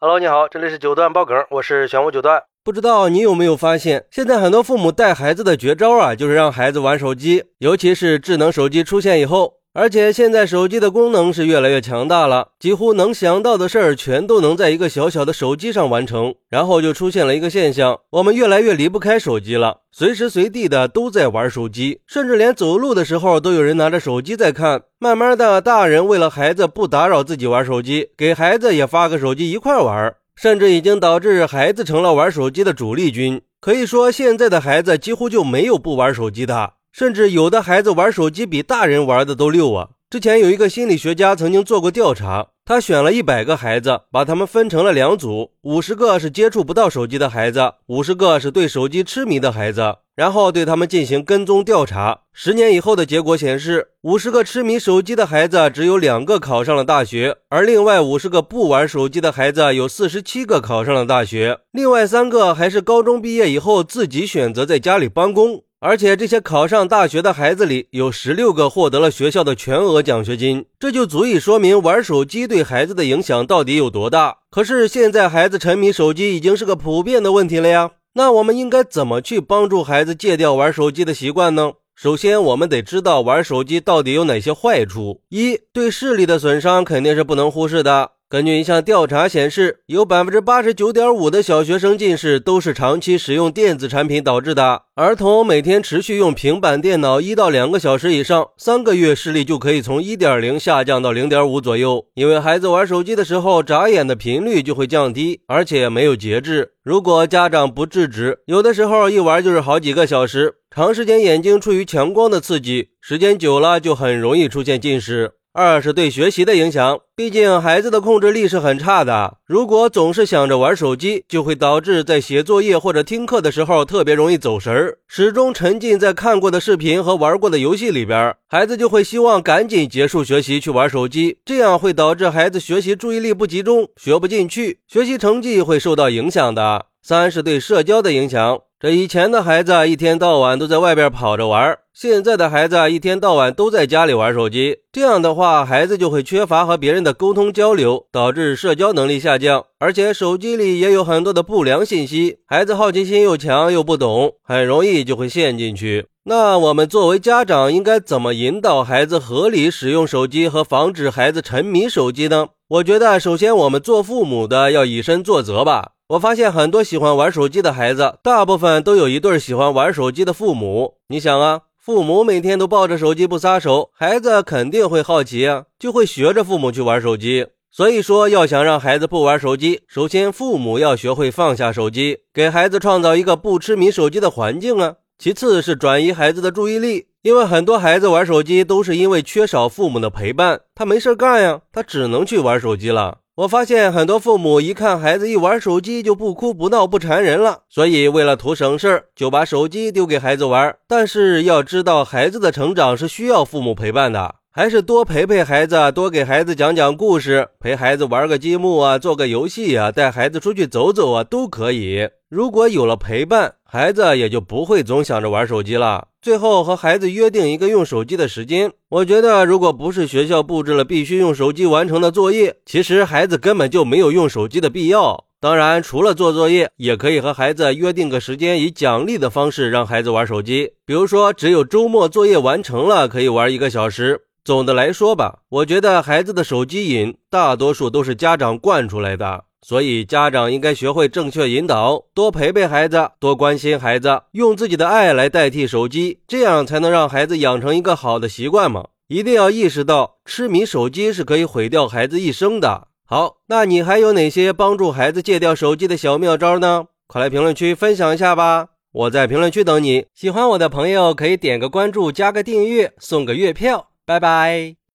Hello，你好，这里是九段爆梗，我是玄武九段。不知道你有没有发现，现在很多父母带孩子的绝招啊，就是让孩子玩手机，尤其是智能手机出现以后。而且现在手机的功能是越来越强大了，几乎能想到的事儿全都能在一个小小的手机上完成。然后就出现了一个现象，我们越来越离不开手机了，随时随地的都在玩手机，甚至连走路的时候都有人拿着手机在看。慢慢的，大人为了孩子不打扰自己玩手机，给孩子也发个手机一块玩，甚至已经导致孩子成了玩手机的主力军。可以说，现在的孩子几乎就没有不玩手机的。甚至有的孩子玩手机比大人玩的都溜啊！之前有一个心理学家曾经做过调查，他选了一百个孩子，把他们分成了两组，五十个是接触不到手机的孩子，五十个是对手机痴迷的孩子，然后对他们进行跟踪调查。十年以后的结果显示，五十个痴迷手机的孩子只有两个考上了大学，而另外五十个不玩手机的孩子有四十七个考上了大学，另外三个还是高中毕业以后自己选择在家里帮工。而且这些考上大学的孩子里，有十六个获得了学校的全额奖学金，这就足以说明玩手机对孩子的影响到底有多大。可是现在孩子沉迷手机已经是个普遍的问题了呀，那我们应该怎么去帮助孩子戒掉玩手机的习惯呢？首先，我们得知道玩手机到底有哪些坏处。一对视力的损伤肯定是不能忽视的。根据一项调查显示，有百分之八十九点五的小学生近视都是长期使用电子产品导致的。儿童每天持续用平板电脑一到两个小时以上，三个月视力就可以从一点零下降到零点五左右。因为孩子玩手机的时候，眨眼的频率就会降低，而且没有节制。如果家长不制止，有的时候一玩就是好几个小时，长时间眼睛处于强光的刺激，时间久了就很容易出现近视。二是对学习的影响，毕竟孩子的控制力是很差的。如果总是想着玩手机，就会导致在写作业或者听课的时候特别容易走神儿，始终沉浸在看过的视频和玩过的游戏里边。孩子就会希望赶紧结束学习去玩手机，这样会导致孩子学习注意力不集中，学不进去，学习成绩会受到影响的。三是对社交的影响。这以前的孩子一天到晚都在外边跑着玩，现在的孩子一天到晚都在家里玩手机。这样的话，孩子就会缺乏和别人的沟通交流，导致社交能力下降。而且手机里也有很多的不良信息，孩子好奇心又强又不懂，很容易就会陷进去。那我们作为家长应该怎么引导孩子合理使用手机和防止孩子沉迷手机呢？我觉得，首先我们做父母的要以身作则吧。我发现很多喜欢玩手机的孩子，大部分都有一对喜欢玩手机的父母。你想啊，父母每天都抱着手机不撒手，孩子肯定会好奇啊，就会学着父母去玩手机。所以说，要想让孩子不玩手机，首先父母要学会放下手机，给孩子创造一个不痴迷手机的环境啊。其次是转移孩子的注意力，因为很多孩子玩手机都是因为缺少父母的陪伴，他没事干呀，他只能去玩手机了。我发现很多父母一看孩子一玩手机就不哭不闹不缠人了，所以为了图省事儿，就把手机丢给孩子玩。但是要知道，孩子的成长是需要父母陪伴的，还是多陪陪孩子，多给孩子讲讲故事，陪孩子玩个积木啊，做个游戏啊，带孩子出去走走啊，都可以。如果有了陪伴，孩子也就不会总想着玩手机了。最后和孩子约定一个用手机的时间。我觉得，如果不是学校布置了必须用手机完成的作业，其实孩子根本就没有用手机的必要。当然，除了做作业，也可以和孩子约定个时间，以奖励的方式让孩子玩手机。比如说，只有周末作业完成了，可以玩一个小时。总的来说吧，我觉得孩子的手机瘾大多数都是家长惯出来的。所以，家长应该学会正确引导，多陪陪孩子，多关心孩子，用自己的爱来代替手机，这样才能让孩子养成一个好的习惯嘛。一定要意识到，痴迷手机是可以毁掉孩子一生的。好，那你还有哪些帮助孩子戒掉手机的小妙招呢？快来评论区分享一下吧！我在评论区等你。喜欢我的朋友可以点个关注，加个订阅，送个月票。拜拜。